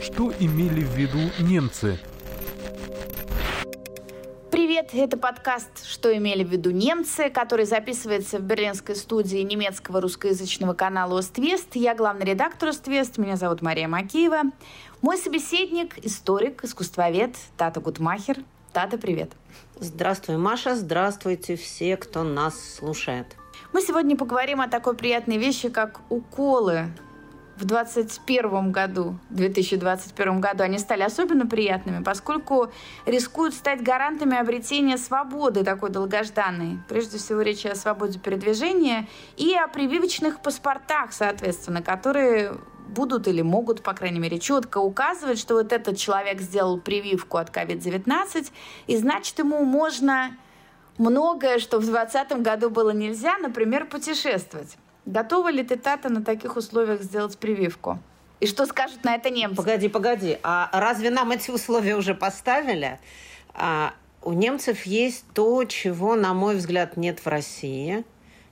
Что имели в виду немцы? Привет, это подкаст «Что имели в виду немцы», который записывается в берлинской студии немецкого русскоязычного канала «Оствест». Я главный редактор «Оствест», меня зовут Мария Макеева. Мой собеседник – историк, искусствовед Тата Гутмахер. Тата, привет. Здравствуй, Маша, здравствуйте все, кто нас слушает. Мы сегодня поговорим о такой приятной вещи, как уколы в 2021 году, 2021 году они стали особенно приятными, поскольку рискуют стать гарантами обретения свободы такой долгожданной. Прежде всего речь о свободе передвижения и о прививочных паспортах, соответственно, которые будут или могут, по крайней мере, четко указывать, что вот этот человек сделал прививку от COVID-19, и значит, ему можно многое, что в 2020 году было нельзя, например, путешествовать. Готова ли ты, Тата, на таких условиях сделать прививку? И что скажут на это немцы? Погоди, погоди. А разве нам эти условия уже поставили? А, у немцев есть то, чего, на мой взгляд, нет в России.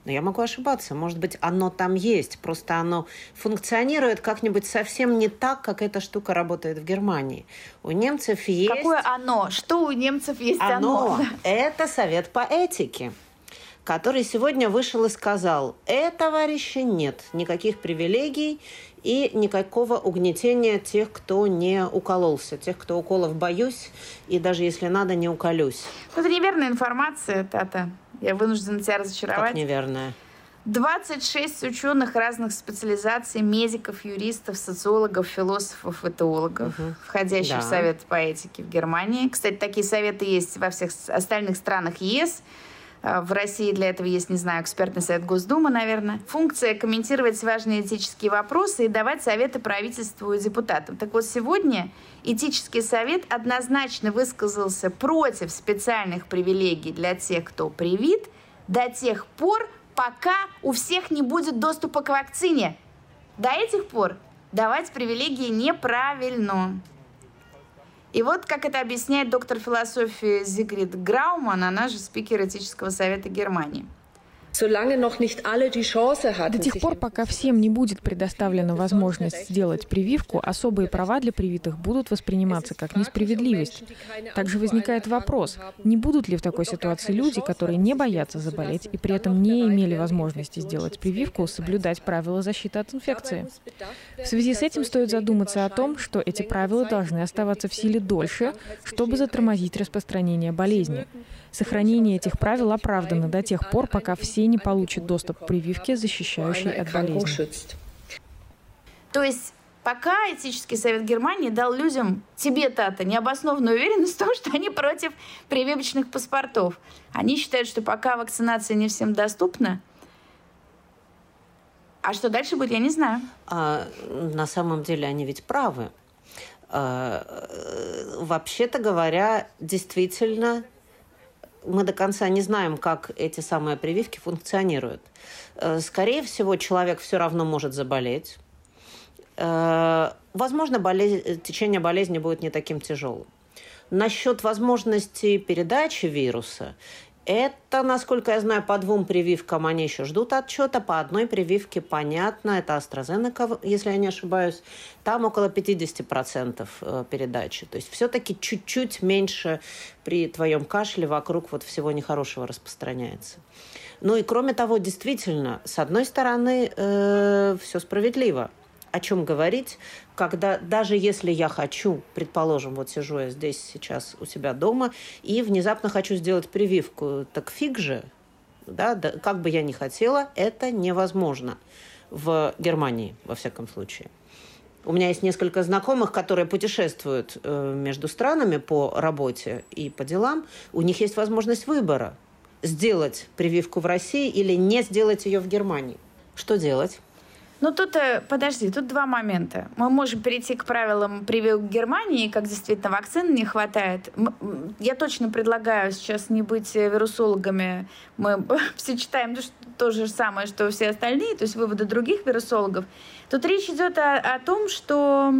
Но я могу ошибаться. Может быть, оно там есть. Просто оно функционирует как-нибудь совсем не так, как эта штука работает в Германии. У немцев есть... Какое оно? Что у немцев есть оно? Оно – это совет по этике который сегодня вышел и сказал, э, товарищи, нет никаких привилегий и никакого угнетения тех, кто не укололся, тех, кто уколов боюсь, и даже если надо, не уколюсь. Ну, это неверная информация, Тата. Я вынуждена тебя разочаровать. Как неверная? 26 ученых разных специализаций, медиков, юристов, социологов, философов и теологов, угу. входящих да. в Совет по этике в Германии. Кстати, такие советы есть во всех остальных странах ЕС. А, в России для этого есть, не знаю, экспертный совет Госдумы, наверное. Функция комментировать важные этические вопросы и давать советы правительству и депутатам. Так вот, сегодня этический совет однозначно высказался против специальных привилегий для тех, кто привит, до тех пор, пока у всех не будет доступа к вакцине. До этих пор давать привилегии неправильно. И вот как это объясняет доктор философии Зигрид Грауман, она же спикер этического совета Германии. До тех пор, пока всем не будет предоставлена возможность сделать прививку, особые права для привитых будут восприниматься как несправедливость. Также возникает вопрос, не будут ли в такой ситуации люди, которые не боятся заболеть и при этом не имели возможности сделать прививку, соблюдать правила защиты от инфекции. В связи с этим стоит задуматься о том, что эти правила должны оставаться в силе дольше, чтобы затормозить распространение болезни. Сохранение этих правил оправдано до тех пор, пока все не получат доступ к прививке, защищающей от болезни. То есть пока этический совет Германии дал людям, тебе, Тата, необоснованную уверенность в том, что они против прививочных паспортов. Они считают, что пока вакцинация не всем доступна, а что дальше будет, я не знаю. А, на самом деле они ведь правы. А, вообще-то говоря, действительно мы до конца не знаем, как эти самые прививки функционируют. Э, скорее всего, человек все равно может заболеть. Э, возможно, болезнь, течение болезни будет не таким тяжелым. Насчет возможности передачи вируса, это, насколько я знаю, по двум прививкам они еще ждут отчета. По одной прививке понятно, это AstraZeneca, если я не ошибаюсь. Там около 50% э, передачи. То есть все-таки чуть-чуть меньше при твоем кашле вокруг вот всего нехорошего распространяется. Ну и кроме того, действительно, с одной стороны, э, все справедливо о чем говорить, когда даже если я хочу, предположим, вот сижу я здесь сейчас у себя дома и внезапно хочу сделать прививку, так фиг же, да, да как бы я ни хотела, это невозможно в Германии, во всяком случае. У меня есть несколько знакомых, которые путешествуют э, между странами по работе и по делам. У них есть возможность выбора сделать прививку в России или не сделать ее в Германии. Что делать? Ну тут, э, подожди, тут два момента. Мы можем перейти к правилам прививок Германии, как действительно вакцин не хватает. Я точно предлагаю сейчас не быть э, вирусологами. Мы все читаем то же самое, что все остальные, то есть выводы других вирусологов. Тут речь идет о, о том, что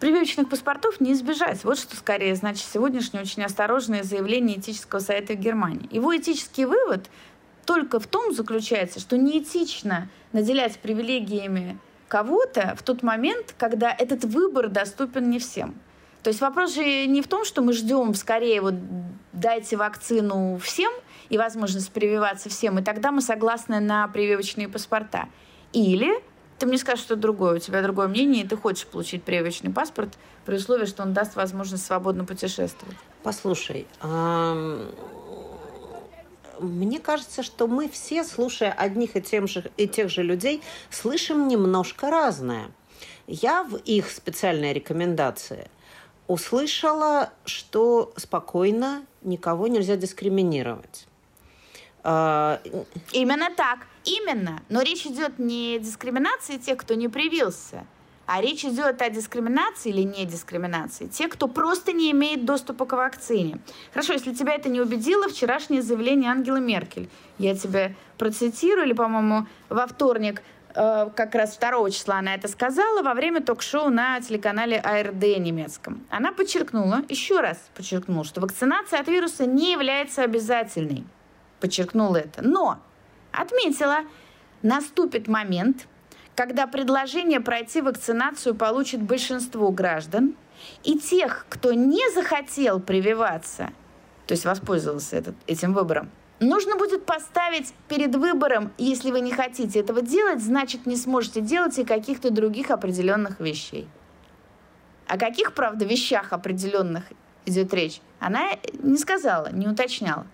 прививочных паспортов не избежать. Вот что скорее значит сегодняшнее очень осторожное заявление этического совета Германии. Его этический вывод только в том заключается, что неэтично наделять привилегиями кого-то в тот момент, когда этот выбор доступен не всем. То есть вопрос же не в том, что мы ждем скорее вот дайте вакцину всем и возможность прививаться всем, и тогда мы согласны на прививочные паспорта. Или ты мне скажешь что другое, у тебя другое мнение, и ты хочешь получить прививочный паспорт при условии, что он даст возможность свободно путешествовать. Послушай, мне кажется, что мы все, слушая одних и, тем же, и тех же людей, слышим немножко разное. Я в их специальной рекомендации услышала, что спокойно никого нельзя дискриминировать. А, именно так, именно. Но речь идет не о дискриминации тех, кто не привился, а речь идет о дискриминации или не дискриминации. Те, кто просто не имеет доступа к вакцине. Хорошо, если тебя это не убедило, вчерашнее заявление Ангелы Меркель. Я тебе процитирую, или, по-моему, во вторник, э, как раз 2 числа она это сказала во время ток-шоу на телеканале АРД немецком. Она подчеркнула, еще раз подчеркнула, что вакцинация от вируса не является обязательной. Подчеркнула это. Но отметила, наступит момент, когда предложение пройти вакцинацию получит большинство граждан, и тех, кто не захотел прививаться, то есть воспользовался этот, этим выбором, нужно будет поставить перед выбором, если вы не хотите этого делать, значит, не сможете делать и каких-то других определенных вещей. О каких, правда, вещах определенных идет речь, она не сказала, не уточняла.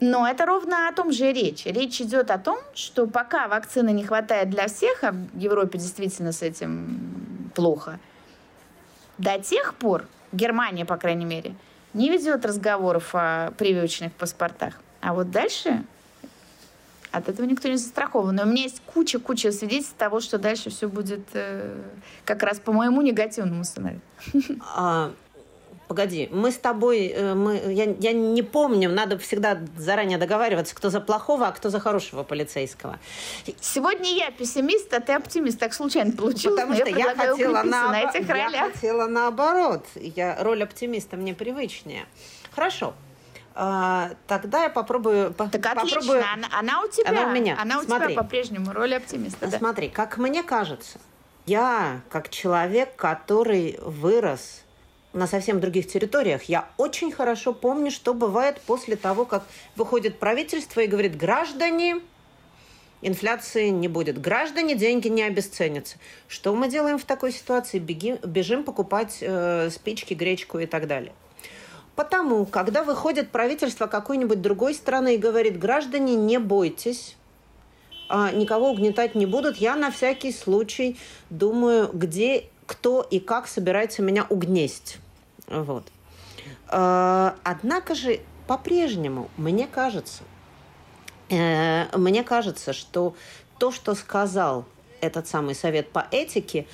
Но это ровно о том же речь. Речь идет о том, что пока вакцины не хватает для всех, а в Европе действительно с этим плохо, до тех пор, Германия, по крайней мере, не ведет разговоров о прививочных паспортах. А вот дальше от этого никто не застрахован. Но у меня есть куча-куча свидетельств того, что дальше все будет э, как раз по моему негативному сценарию. А, Погоди, мы с тобой, э, мы, я, я не помню, надо всегда заранее договариваться, кто за плохого, а кто за хорошего полицейского. Сегодня я пессимист, а ты оптимист. Так случайно получилось. Потому что я, я хотела на, на этих я хотела наоборот. Я, роль оптимиста мне привычнее. Хорошо. А, тогда я попробую... Так попробую... отлично, она, она у тебя. Она у меня. Она у Смотри. тебя по-прежнему, роль оптимиста. Да? Смотри, как мне кажется, я, как человек, который вырос на совсем других территориях. Я очень хорошо помню, что бывает после того, как выходит правительство и говорит, граждане, инфляции не будет. Граждане, деньги не обесценятся. Что мы делаем в такой ситуации? Беги, бежим покупать э, спички, гречку и так далее. Потому, когда выходит правительство какой-нибудь другой страны и говорит, граждане, не бойтесь, а, никого угнетать не будут, я на всякий случай думаю, где кто и как собирается меня угнесть. Вот. А, однако же по-прежнему, мне кажется, э, мне кажется, что то, что сказал этот самый совет по этике,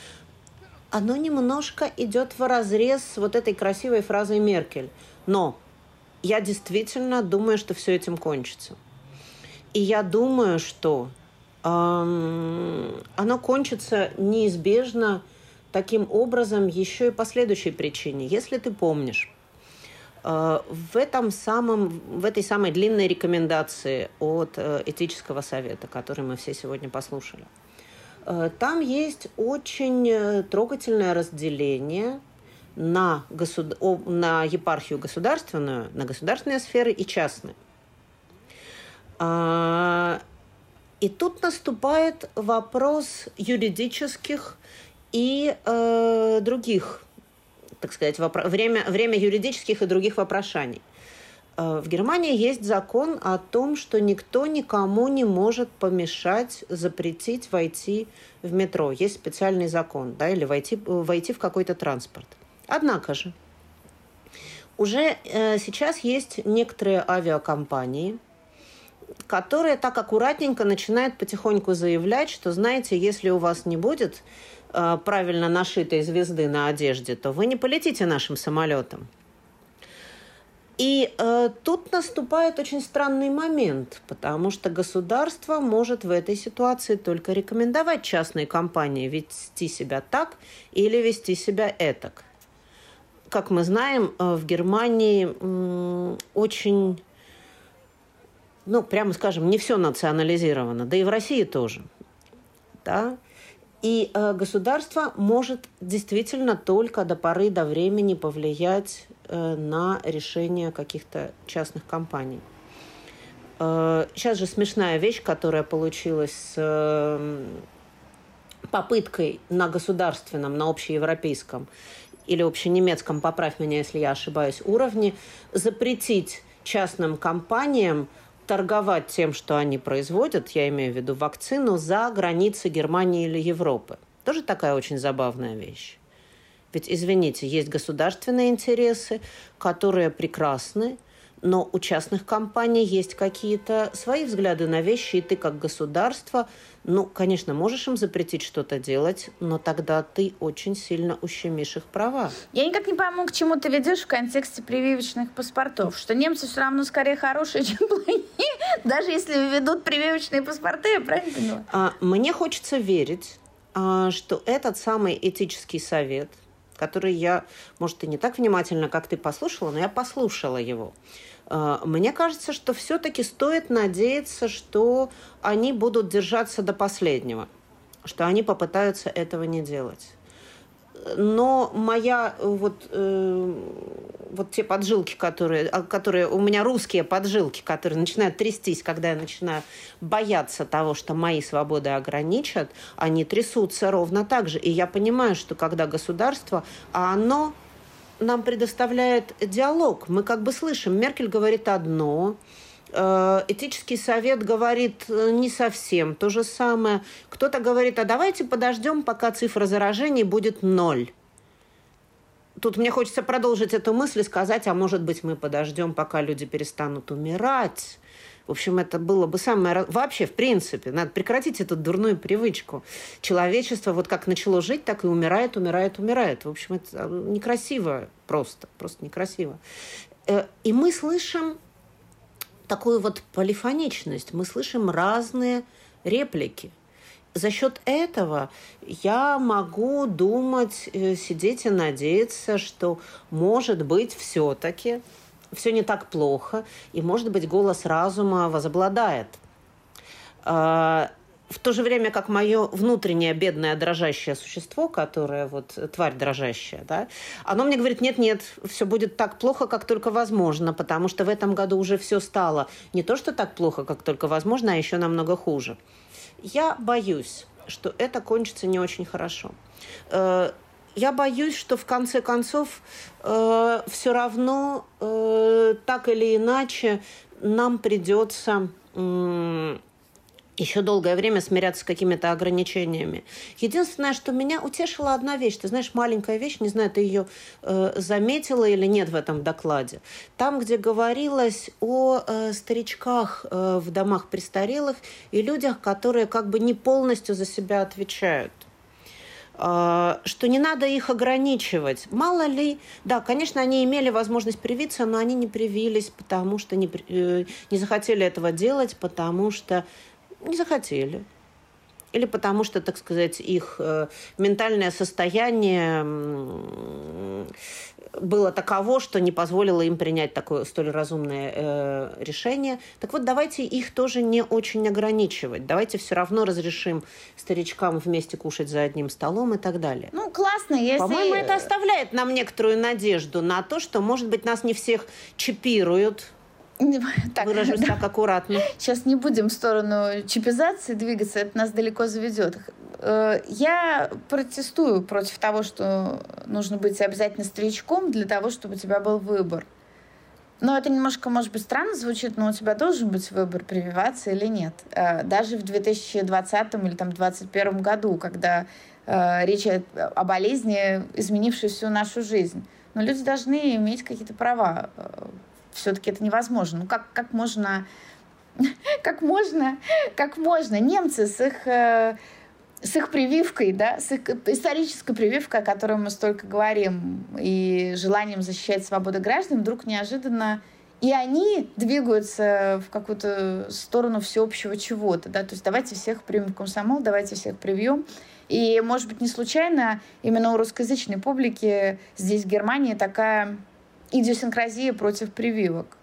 оно немножко идет в разрез с вот этой красивой фразой Меркель. Но я действительно думаю, что все этим кончится. И я думаю, что эм, оно кончится неизбежно таким образом еще и по следующей причине. Если ты помнишь, э, в, этом самом, в этой самой длинной рекомендации от э, этического совета, который мы все сегодня послушали, э, там есть очень трогательное разделение на, государ... на епархию государственную, на государственные сферы и частные. А, и тут наступает вопрос юридических и э, других, так сказать, вопро- время, время юридических и других вопрошаний. Э, в Германии есть закон о том, что никто никому не может помешать, запретить войти в метро. Есть специальный закон, да, или войти, войти в какой-то транспорт. Однако же, уже э, сейчас есть некоторые авиакомпании, которые так аккуратненько начинают потихоньку заявлять, что, знаете, если у вас не будет Э, правильно нашитой звезды на одежде, то вы не полетите нашим самолетом. И э, тут наступает очень странный момент, потому что государство может в этой ситуации только рекомендовать частной компании вести себя так или вести себя этак. Как мы знаем, э, в Германии э, очень, ну, прямо скажем, не все национализировано, да и в России тоже. Да? И э, государство может действительно только до поры до времени повлиять э, на решение каких-то частных компаний. Э, сейчас же смешная вещь, которая получилась э, попыткой на государственном, на общеевропейском или общенемецком, поправь меня, если я ошибаюсь, уровне, запретить частным компаниям торговать тем, что они производят, я имею в виду вакцину, за границы Германии или Европы. Тоже такая очень забавная вещь. Ведь, извините, есть государственные интересы, которые прекрасны, но у частных компаний есть какие-то свои взгляды на вещи, и ты как государство, ну, конечно, можешь им запретить что-то делать, но тогда ты очень сильно ущемишь их права. Я никак не пойму, к чему ты ведешь в контексте прививочных паспортов, что немцы все равно скорее хорошие, чем плохие, даже если ведут прививочные паспорты, я правильно поняла? А, мне хочется верить, а, что этот самый этический совет, который я, может, и не так внимательно, как ты послушала, но я послушала его, а, мне кажется, что все-таки стоит надеяться, что они будут держаться до последнего, что они попытаются этого не делать. Но моя вот, э, вот те поджилки, которые, а, которые у меня русские поджилки, которые начинают трястись, когда я начинаю бояться того, что мои свободы ограничат, они трясутся ровно так же. И я понимаю, что когда государство, а оно нам предоставляет диалог. Мы как бы слышим, Меркель говорит одно, э, этический совет говорит э, не совсем то же самое. Кто-то говорит, а давайте подождем, пока цифра заражений будет ноль. Тут мне хочется продолжить эту мысль и сказать, а может быть мы подождем, пока люди перестанут умирать. В общем, это было бы самое... Вообще, в принципе, надо прекратить эту дурную привычку. Человечество вот как начало жить, так и умирает, умирает, умирает. В общем, это а, некрасиво просто. Просто некрасиво. Э, и мы слышим такую вот полифоничность. Мы слышим разные реплики. За счет этого я могу думать, э, сидеть и надеяться, что, может быть, все-таки все не так плохо, и, может быть, голос разума возобладает. В то же время, как мое внутреннее бедное дрожащее существо, которое вот тварь дрожащая, да, оно мне говорит, нет-нет, все будет так плохо, как только возможно, потому что в этом году уже все стало не то, что так плохо, как только возможно, а еще намного хуже. Я боюсь, что это кончится не очень хорошо. Э, я боюсь, что в конце концов э, все равно э, так или иначе нам придется э, еще долгое время смиряться с какими-то ограничениями. Единственное, что меня утешила одна вещь. Ты знаешь, маленькая вещь, не знаю, ты ее э, заметила или нет в этом докладе. Там, где говорилось о э, старичках э, в домах престарелых и людях, которые как бы не полностью за себя отвечают. А, что не надо их ограничивать. Мало ли, да, конечно, они имели возможность привиться, но они не привились, потому что не, э, не захотели этого делать, потому что не захотели или потому что, так сказать, их э, ментальное состояние было таково, что не позволило им принять такое столь разумное э, решение. Так вот, давайте их тоже не очень ограничивать. Давайте все равно разрешим старичкам вместе кушать за одним столом и так далее. Ну, классно, если... По-моему, это оставляет нам некоторую надежду на то, что, может быть, нас не всех чипируют, так, Выражусь да. так аккуратно. Сейчас не будем в сторону чипизации двигаться, это нас далеко заведет. Э, я протестую против того, что нужно быть обязательно старичком для того, чтобы у тебя был выбор. Но это немножко, может быть, странно звучит, но у тебя должен быть выбор, прививаться или нет. Э, даже в 2020 или там 2021 году, когда э, речь о болезни, изменившей всю нашу жизнь. Но люди должны иметь какие-то права все-таки это невозможно. Ну как, как можно, как можно, как можно немцы с их э, с их прививкой, да, с их исторической прививкой, о которой мы столько говорим, и желанием защищать свободу граждан, вдруг неожиданно и они двигаются в какую-то сторону всеобщего чего-то, да, то есть давайте всех примем в комсомол, давайте всех привьем. И, может быть, не случайно именно у русскоязычной публики здесь, в Германии, такая идиосинкразия против прививок.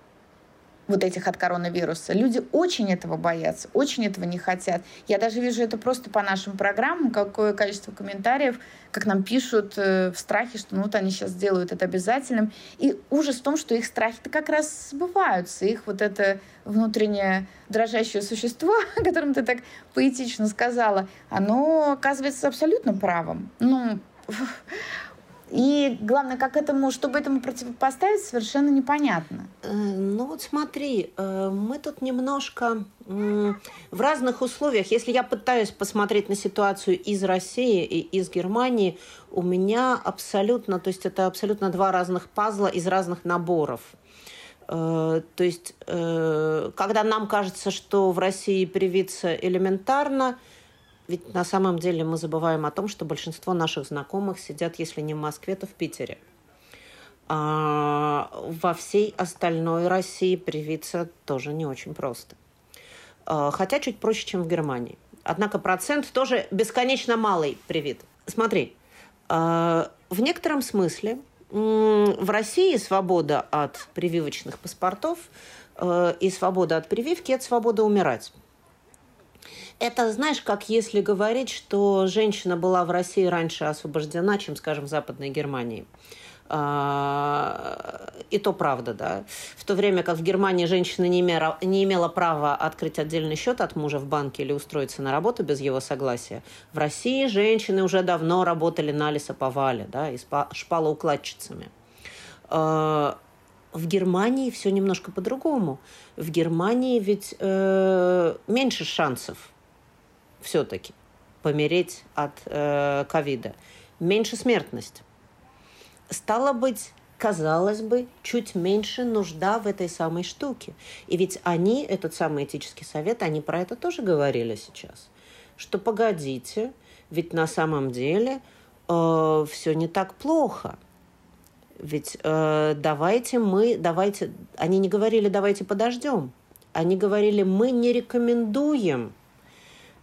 вот этих от коронавируса. Люди очень этого боятся, очень этого не хотят. Я даже вижу это просто по нашим программам, какое количество комментариев, как нам пишут э, в страхе, что ну вот они сейчас сделают это обязательным. И ужас в том, что их страхи-то как раз сбываются. Их вот это внутреннее дрожащее существо, о котором ты так поэтично сказала, оно оказывается абсолютно правым. Ну, и главное, как этому, чтобы этому противопоставить, совершенно непонятно. Э, ну вот смотри, э, мы тут немножко в разных условиях. Если я пытаюсь посмотреть на ситуацию из России и из Германии, у меня абсолютно, то есть это абсолютно два разных пазла из разных наборов. Э, то есть, когда нам кажется, что в России привиться элементарно – ведь на самом деле мы забываем о том, что большинство наших знакомых сидят, если не в Москве, то в Питере. А во всей остальной России привиться тоже не очень просто. А, хотя чуть проще, чем в Германии. Однако процент тоже бесконечно малый привит. Смотри, а, в некотором смысле в России свобода от прививочных паспортов э, и свобода от прививки – это свобода умирать это, знаешь, как если говорить, что женщина была в России раньше освобождена, чем, скажем, в Западной Германии. А, и то правда, да. В то время как в Германии женщина не имела, не имела права открыть отдельный счет от мужа в банке или устроиться на работу без его согласия, в России женщины уже давно работали на лесоповале, да, и шпалоукладчицами. А, в Германии все немножко по-другому. В Германии ведь э, меньше шансов все-таки помереть от э, ковида. Меньше смертность. Стало быть, казалось бы, чуть меньше нужда в этой самой штуке. И ведь они, этот самый этический совет, они про это тоже говорили сейчас. Что погодите, ведь на самом деле э, все не так плохо. Ведь э, давайте мы, давайте, они не говорили, давайте подождем. Они говорили, мы не рекомендуем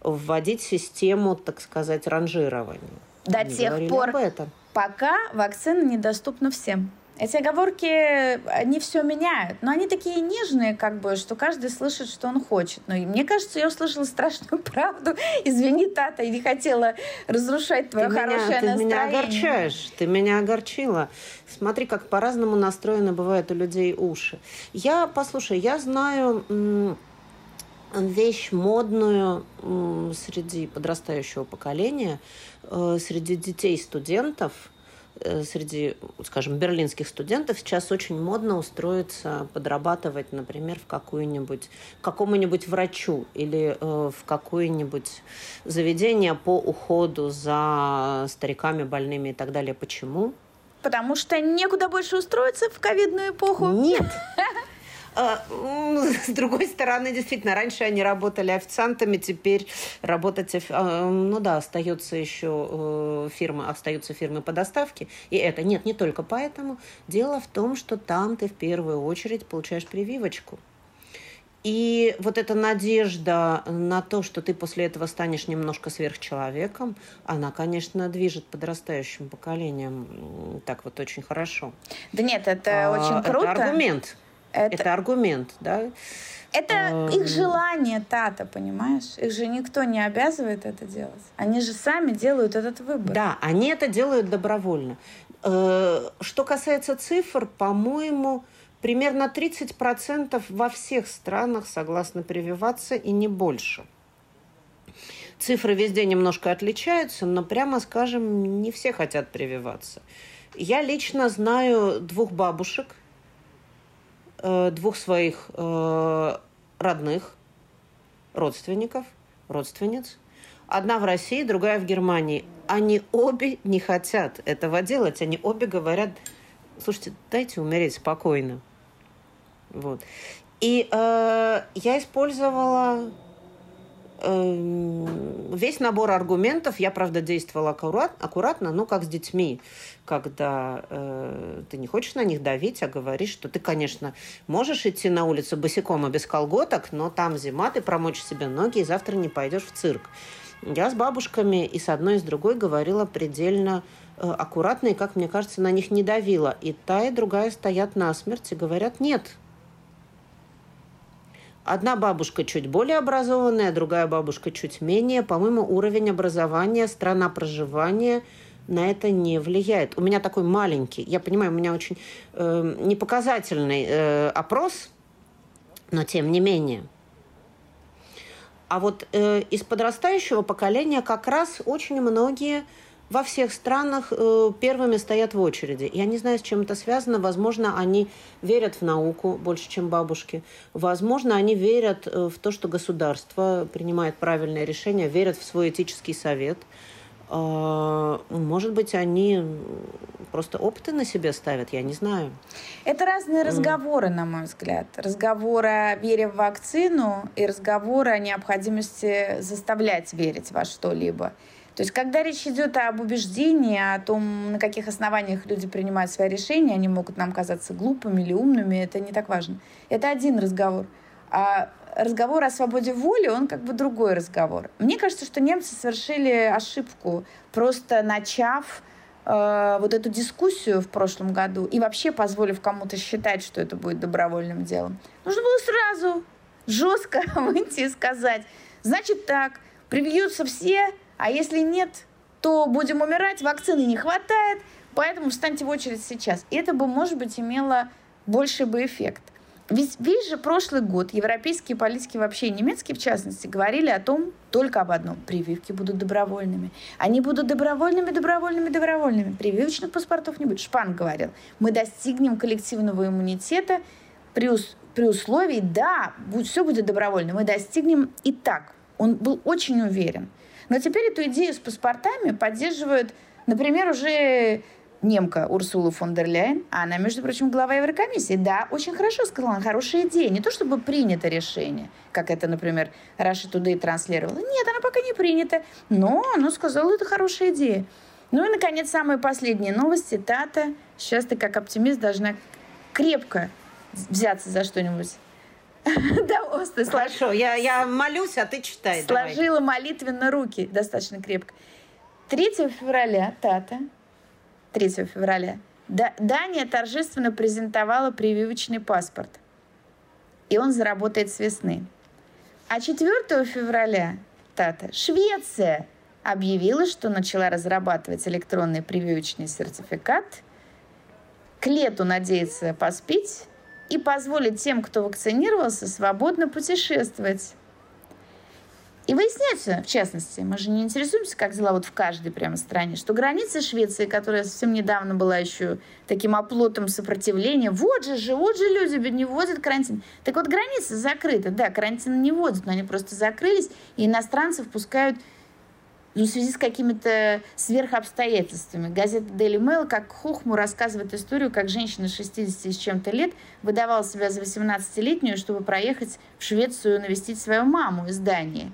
вводить систему, так сказать, ранжирования. До Они тех пор, пока вакцина недоступна всем. Эти оговорки, они все меняют, но они такие нежные, как бы, что каждый слышит, что он хочет. Но мне кажется, я услышала страшную правду. Извини, Тата, я не хотела разрушать твое ты хорошее меня, настроение. Ты меня огорчаешь, ты меня огорчила. Смотри, как по-разному настроены бывают у людей уши. Я, послушай, я знаю вещь модную среди подрастающего поколения, э, среди детей студентов, э, среди, скажем, берлинских студентов сейчас очень модно устроиться, подрабатывать, например, в какую-нибудь, какому-нибудь врачу или э, в какое-нибудь заведение по уходу за стариками, больными и так далее. Почему? Потому что некуда больше устроиться в ковидную эпоху. Нет. А, с другой стороны, действительно, раньше они работали официантами, теперь работать, а, ну да, остается еще э, фирмы, остаются фирмы по доставке. И это нет, не только поэтому. Дело в том, что там ты в первую очередь получаешь прививочку. И вот эта надежда на то, что ты после этого станешь немножко сверхчеловеком, она, конечно, движет подрастающим поколением так вот очень хорошо. Да нет, это а, очень круто. Это аргумент. Это, это аргумент, да? Это э, их желание, Тата, понимаешь? Их же никто не обязывает это делать. Они же сами делают этот выбор. Да, они это делают добровольно. Э, что касается цифр, по-моему, примерно 30% во всех странах согласны прививаться и не больше. Цифры везде немножко отличаются, но, прямо скажем, не все хотят прививаться. Я лично знаю двух бабушек, Э, двух своих э, родных, родственников, родственниц. Одна в России, другая в Германии. Они обе не хотят этого делать. Они обе говорят, слушайте, дайте умереть спокойно. Вот. И э, я использовала весь набор аргументов. Я, правда, действовала аккурат, аккуратно, но как с детьми, когда э, ты не хочешь на них давить, а говоришь, что ты, конечно, можешь идти на улицу босиком и без колготок, но там зима, ты промочь себе ноги и завтра не пойдешь в цирк. Я с бабушками и с одной, и с другой говорила предельно э, аккуратно, и, как мне кажется, на них не давила. И та, и другая стоят насмерть и говорят, нет, Одна бабушка чуть более образованная, другая бабушка чуть менее. По-моему, уровень образования, страна проживания на это не влияет. У меня такой маленький, я понимаю, у меня очень э, непоказательный э, опрос, но тем не менее. А вот э, из подрастающего поколения как раз очень многие во всех странах э, первыми стоят в очереди. Я не знаю, с чем это связано. Возможно, они верят в науку больше, чем бабушки. Возможно, они верят э, в то, что государство принимает правильное решение, верят в свой этический совет. Э, может быть, они просто опыты на себе ставят, я не знаю. Это разные разговоры, на мой взгляд. Разговор о вере в вакцину и разговор о необходимости заставлять верить во что-либо. То есть, когда речь идет об убеждении, о том, на каких основаниях люди принимают свои решения, они могут нам казаться глупыми или умными, это не так важно. Это один разговор. А разговор о свободе воли, он как бы другой разговор. Мне кажется, что немцы совершили ошибку, просто начав э, вот эту дискуссию в прошлом году и вообще позволив кому-то считать, что это будет добровольным делом. Нужно было сразу жестко выйти и сказать, значит так, привьются все, а если нет, то будем умирать, вакцины не хватает, поэтому встаньте в очередь сейчас. И это бы, может быть, имело больший бы эффект. Ведь весь же прошлый год европейские политики, вообще немецкие в частности, говорили о том только об одном. Прививки будут добровольными. Они будут добровольными, добровольными, добровольными. Прививочных паспортов не будет. Шпан говорил. Мы достигнем коллективного иммунитета при, при условии, да, будет, все будет добровольно. Мы достигнем и так. Он был очень уверен. Но теперь эту идею с паспортами поддерживают, например, уже немка Урсула фон дер Ляйен, она, между прочим, глава Еврокомиссии. Да, очень хорошо сказала, хорошая идея. Не то, чтобы принято решение, как это, например, Russia Today транслировала. Нет, она пока не принята. Но она сказала, это хорошая идея. Ну и, наконец, самые последние новости. Тата, сейчас ты как оптимист должна крепко взяться за что-нибудь Да, Оста, Хорошо, я, я молюсь, а ты читай. Сложила молитвенно руки достаточно крепко. 3 февраля, Тата, 3 февраля, Дания торжественно презентовала прививочный паспорт. И он заработает с весны. А 4 февраля, Тата, Швеция объявила, что начала разрабатывать электронный прививочный сертификат. К лету надеется поспить и позволить тем, кто вакцинировался, свободно путешествовать. И выясняется, в частности, мы же не интересуемся, как дела вот в каждой прямо стране, что граница Швеции, которая совсем недавно была еще таким оплотом сопротивления, вот же же, вот же люди не вводят карантин. Так вот, граница закрыта, да, карантин не вводят, но они просто закрылись, и иностранцев пускают в связи с какими-то сверхобстоятельствами. Газета Daily Mail, как Хохму, рассказывает историю, как женщина 60 с чем-то лет выдавала себя за 18-летнюю, чтобы проехать в Швецию навестить свою маму из Дании.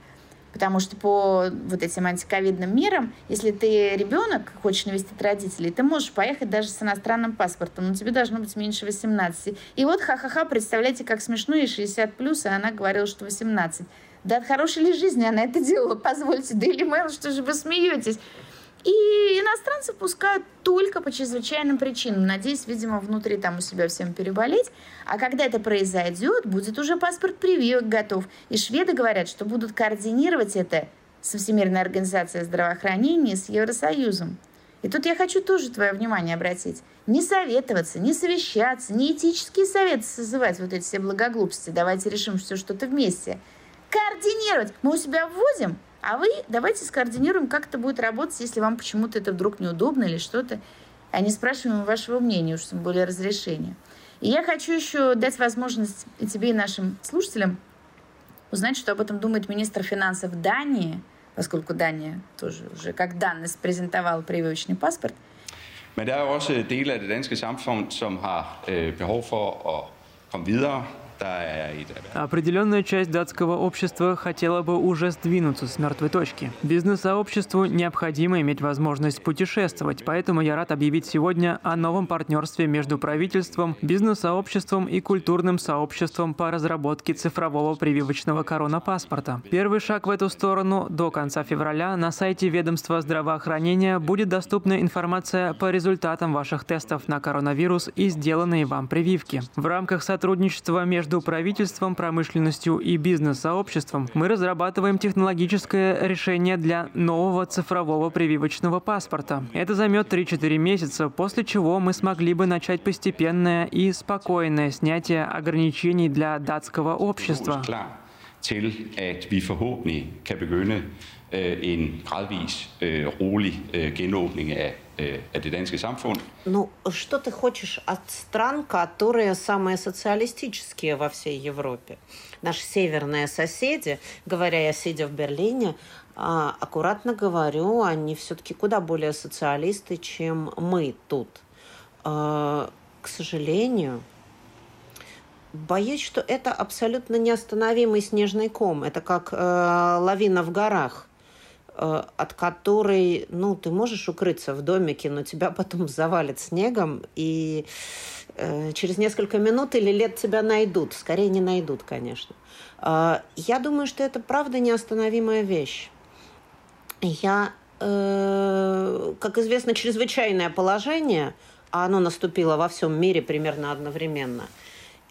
Потому что по вот этим антиковидным мерам, если ты ребенок, хочешь навестить родителей, ты можешь поехать даже с иностранным паспортом, но тебе должно быть меньше 18. И вот ха-ха-ха, представляете, как смешно, и 60 плюс, и она говорила, что 18. Да от хорошей ли жизни она это делала? Позвольте, Daily Mail, что же вы смеетесь? И иностранцы пускают только по чрезвычайным причинам, надеясь, видимо, внутри там у себя всем переболеть. А когда это произойдет, будет уже паспорт прививок готов. И шведы говорят, что будут координировать это со Всемирной организацией здравоохранения с Евросоюзом. И тут я хочу тоже твое внимание обратить. Не советоваться, не совещаться, не этические советы созывать, вот эти все благоглупости. Давайте решим все что-то вместе – координировать. Мы у себя вводим, а вы давайте скоординируем, как это будет работать, если вам почему-то это вдруг неудобно или что-то. А не спрашиваем вашего мнения, уж тем более разрешения. И я хочу еще дать возможность и тебе, и нашим слушателям узнать, что об этом думает министр финансов Дании, поскольку Дания тоже уже как данность презентовала прививочный паспорт. Men der er jo også dele af det danske samfund, som har øh, behov Определенная часть датского общества хотела бы уже сдвинуться с мертвой точки. Бизнес-сообществу необходимо иметь возможность путешествовать, поэтому я рад объявить сегодня о новом партнерстве между правительством, бизнес-сообществом и культурным сообществом по разработке цифрового прививочного коронапаспорта. Первый шаг в эту сторону до конца февраля на сайте ведомства здравоохранения будет доступна информация по результатам ваших тестов на коронавирус и сделанные вам прививки. В рамках сотрудничества между между правительством, промышленностью и бизнес-сообществом мы разрабатываем технологическое решение для нового цифрового прививочного паспорта. Это займет 3-4 месяца, после чего мы смогли бы начать постепенное и спокойное снятие ограничений для датского общества. til at vi forhåbentlig kan begynde en gradvis, rolig genåbning af от danske samfund. Ну, что ты хочешь от стран, которые самые социалистические во всей Европе? Наши северные соседи, говоря я сидя в Берлине, аккуратно говорю, они все-таки куда более социалисты, чем мы тут. А, к сожалению, боюсь, что это абсолютно неостановимый снежный ком. Это как э, лавина в горах. Э, от которой, ну, ты можешь укрыться в домике, но тебя потом завалит снегом, и э, через несколько минут или лет тебя найдут. Скорее не найдут, конечно. Э, я думаю, что это правда неостановимая вещь. Я, э, как известно, чрезвычайное положение, а оно наступило во всем мире примерно одновременно –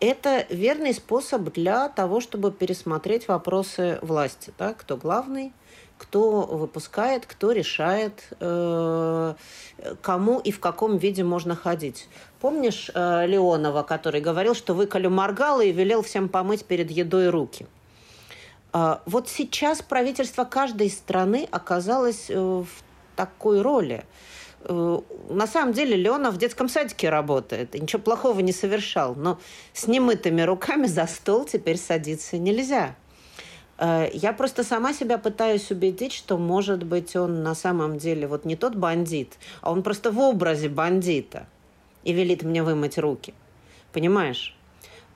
это верный способ для того, чтобы пересмотреть вопросы власти. Да? Кто главный, кто выпускает, кто решает, э, кому и в каком виде можно ходить. Помнишь э, Леонова, который говорил, что выколю моргало и велел всем помыть перед едой руки? Э, вот сейчас правительство каждой страны оказалось в такой роли. На самом деле Леонов в детском садике работает, ничего плохого не совершал, но с немытыми руками за стол теперь садиться нельзя. Э, я просто сама себя пытаюсь убедить, что, может быть, он на самом деле вот не тот бандит, а он просто в образе бандита и велит мне вымыть руки. Понимаешь?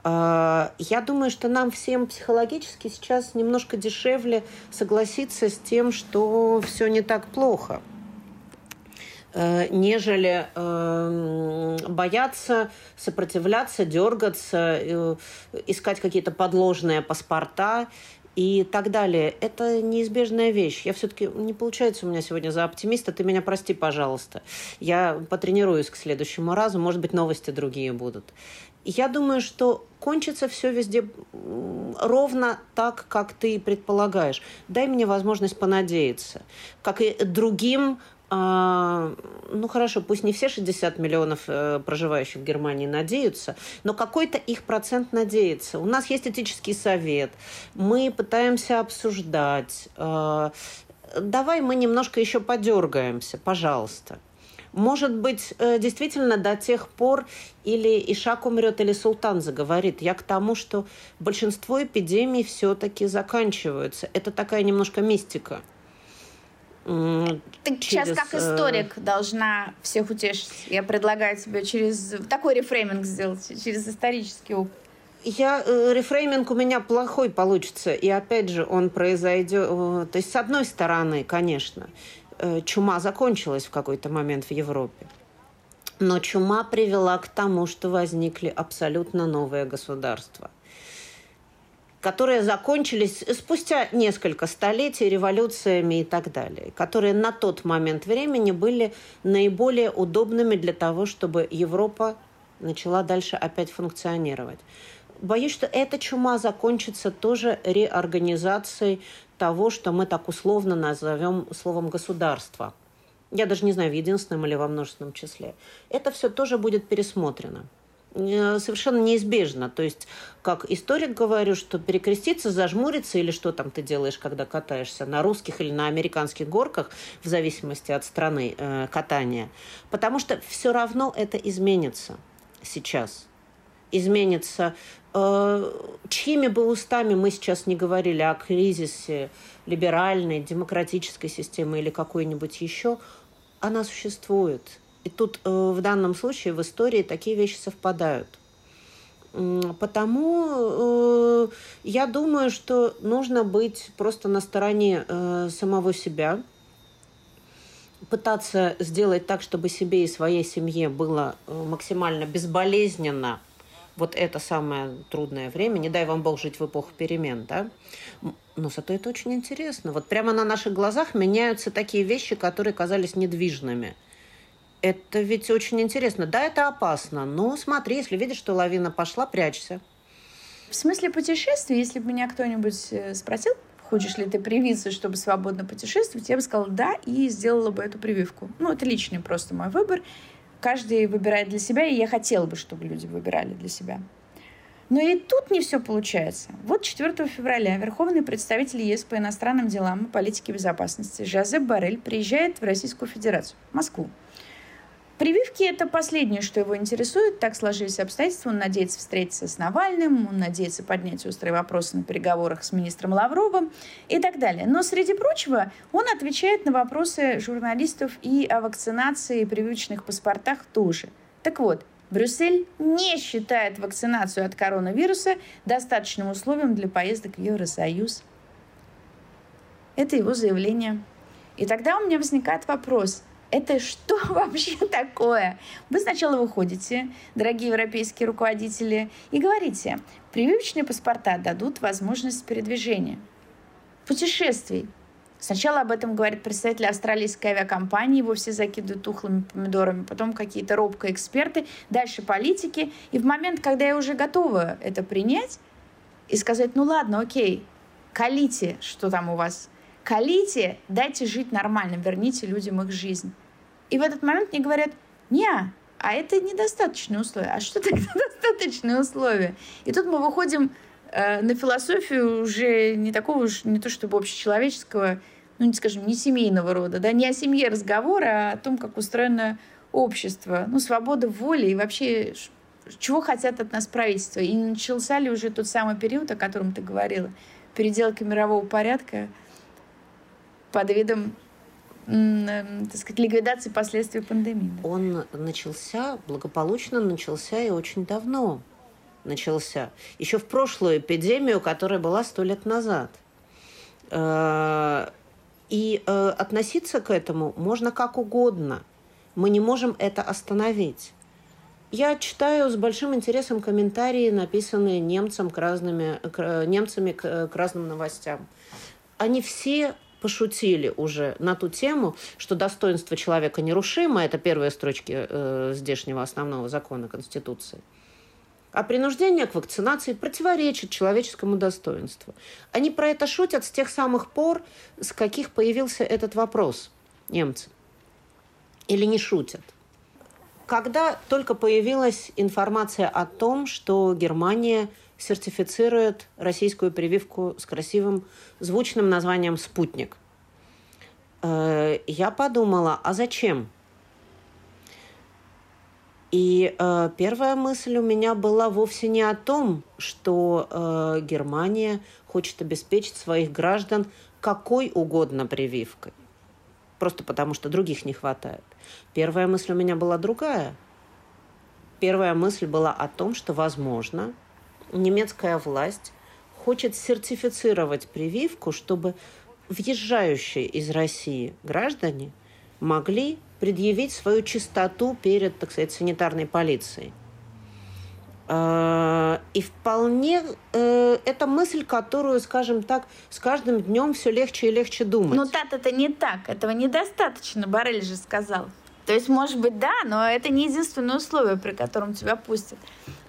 Э, я думаю, что нам всем психологически сейчас немножко дешевле согласиться с тем, что все не так плохо э, нежели э, бояться, сопротивляться, дергаться, искать какие-то подложные паспорта и так далее. Это неизбежная вещь. Я все-таки... Не получается у меня сегодня за оптимиста. Ты меня прости, пожалуйста. Я потренируюсь к следующему разу. Может быть, новости другие будут. Я думаю, что кончится все везде ровно так, как ты предполагаешь. Дай мне возможность понадеяться. Как и другим а, ну хорошо, пусть не все 60 миллионов э, проживающих в Германии надеются, но какой-то их процент надеется. У нас есть этический совет, мы пытаемся обсуждать. Э, давай мы немножко еще подергаемся, пожалуйста. Может быть, э, действительно до тех пор или Ишак умрет, или Султан заговорит. Я к тому, что большинство эпидемий все-таки заканчиваются. Это такая немножко мистика. Ты через... сейчас как э, историк должна всех утешить. Я предлагаю тебе через такой рефрейминг сделать, через исторический опыт. Я, э, рефрейминг у меня плохой получится. И опять же, он произойдет... Э, то есть, с одной стороны, конечно, чума закончилась в какой-то момент в Европе. Но чума привела к тому, что возникли абсолютно новые государства которые закончились спустя несколько столетий революциями и так далее, которые на тот момент времени были наиболее удобными для того, чтобы Европа начала дальше опять функционировать. Боюсь, что эта чума закончится тоже реорганизацией того, что мы так условно назовем словом «государство». Я даже не знаю, в единственном или во множественном числе. Это все тоже будет пересмотрено. Э, совершенно неизбежно. То есть, как историк говорю, что перекреститься, зажмуриться или что там ты делаешь, когда катаешься на русских или на американских горках, в зависимости от страны э, катания. Потому что все равно это изменится сейчас. Изменится. Э, чьими бы устами мы сейчас не говорили о кризисе либеральной, демократической системы или какой-нибудь еще, она существует и тут э, в данном случае в истории такие вещи совпадают. Потому э, я думаю, что нужно быть просто на стороне э, самого себя, пытаться сделать так, чтобы себе и своей семье было максимально безболезненно вот это самое трудное время. Не дай вам Бог жить в эпоху перемен, да? Но зато это очень интересно. Вот прямо на наших глазах меняются такие вещи, которые казались недвижными – это ведь очень интересно. Да, это опасно, но смотри, если видишь, что лавина пошла, прячься. В смысле путешествий, если бы меня кто-нибудь э, спросил, хочешь ли ты привиться, чтобы свободно путешествовать, я бы сказала да и сделала бы эту прививку. Ну, это личный просто мой выбор. Каждый выбирает для себя, и я хотела бы, чтобы люди выбирали для себя. Но и тут не все получается. Вот 4 февраля верховный представитель ЕС по иностранным делам и политике безопасности Жозеп Барель приезжает в Российскую Федерацию, в Москву. Прививки – это последнее, что его интересует. Так сложились обстоятельства. Он надеется встретиться с Навальным, он надеется поднять острые вопросы на переговорах с министром Лавровым и так далее. Но, среди прочего, он отвечает на вопросы журналистов и о вакцинации и прививочных паспортах тоже. Так вот, Брюссель не считает вакцинацию от коронавируса достаточным условием для поездок в Евросоюз. Это его заявление. И тогда у меня возникает вопрос – это что вообще такое? Вы сначала выходите, дорогие европейские руководители, и говорите, прививочные паспорта дадут возможность передвижения, путешествий. Сначала об этом говорит представитель австралийской авиакомпании, его все закидывают тухлыми помидорами, потом какие-то робкие эксперты, дальше политики. И в момент, когда я уже готова это принять и сказать, ну ладно, окей, колите, что там у вас – Колите, дайте жить нормально, верните людям их жизнь. И в этот момент мне говорят, не, а это недостаточные условия. А что тогда достаточные условия? И тут мы выходим э, на философию уже не такого уж, не то чтобы общечеловеческого, ну, не скажем, не семейного рода, да, не о семье разговора, а о том, как устроено общество, ну, свобода воли и вообще чего хотят от нас правительства. И начался ли уже тот самый период, о котором ты говорила, переделка мирового порядка – под видом так сказать, ликвидации последствий пандемии. Он начался, благополучно начался и очень давно начался. Еще в прошлую эпидемию, которая была сто лет назад. Э, и э, относиться к этому можно как угодно. Мы не можем это остановить. Я читаю с большим интересом комментарии, написанные немцам к разными, к, немцами к, к разным новостям. Они все пошутили уже на ту тему, что достоинство человека нерушимо, это первые строчки э, здешнего основного закона Конституции, а принуждение к вакцинации противоречит человеческому достоинству. Они про это шутят с тех самых пор, с каких появился этот вопрос, немцы. Или не шутят. Когда только появилась информация о том, что Германия – сертифицирует российскую прививку с красивым звучным названием «Спутник». Э, я подумала, а зачем? И э, первая мысль у меня была вовсе не о том, что э, Германия хочет обеспечить своих граждан какой угодно прививкой. Просто потому, что других не хватает. Первая мысль у меня была другая. Первая мысль была о том, что, возможно, немецкая власть хочет сертифицировать прививку, чтобы въезжающие из России граждане могли предъявить свою чистоту перед, так сказать, санитарной полицией. А, и вполне э, это мысль, которую, скажем так, с каждым днем все легче и легче думать. Но так это не так. Этого недостаточно, Барель же сказал. То есть, может быть, да, но это не единственное условие, при котором тебя пустят.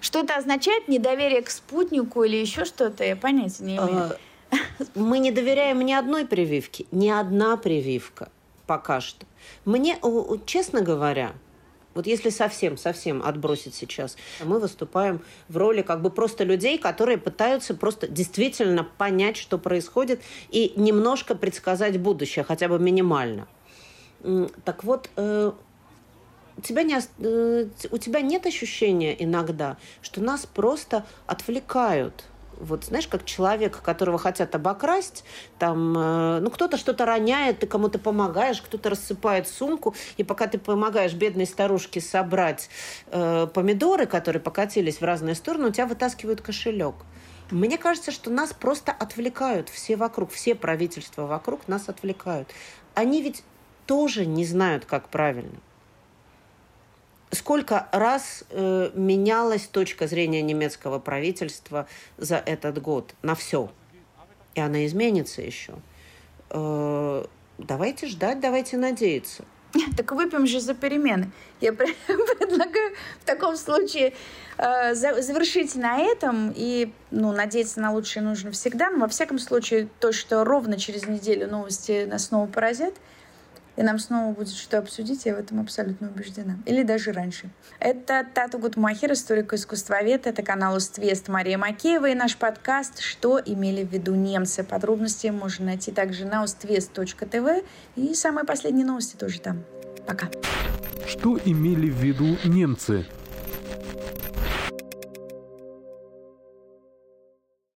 Что это означает? Недоверие к спутнику или еще что-то? Я понятия не имею. А, мы не доверяем ни одной прививке. Ни одна прививка пока что. Мне, честно говоря, вот если совсем, совсем отбросить сейчас, мы выступаем в роли как бы просто людей, которые пытаются просто действительно понять, что происходит, и немножко предсказать будущее, хотя бы минимально. Так вот, э, тебя, не, э, у тебя нет ощущения иногда, что нас просто отвлекают вот знаешь, как человек, которого хотят обокрасть, там, э, ну, кто-то что-то роняет, ты кому-то помогаешь, кто-то рассыпает сумку, и пока ты помогаешь бедной старушке собрать э, помидоры, которые покатились в разные стороны, у тебя вытаскивают кошелек. Мне кажется, что нас просто отвлекают все вокруг, все правительства вокруг нас отвлекают. Они ведь тоже не знают, как правильно сколько раз э, менялась точка зрения немецкого правительства за этот год на все. И она изменится еще. Э, давайте ждать, давайте надеяться. Так выпьем же за перемены. Я предлагаю в таком случае э, завершить на этом и ну, надеяться на лучшее нужно всегда. Но во всяком случае, то, что ровно через неделю новости нас снова поразят, и нам снова будет что обсудить, я в этом абсолютно убеждена. Или даже раньше. Это Тату Гутмахер, историк-искусствовед. Это канал Уствест Мария Макеева и наш подкаст «Что имели в виду немцы?». Подробности можно найти также на уствест.тв и самые последние новости тоже там. Пока. Что имели в виду немцы?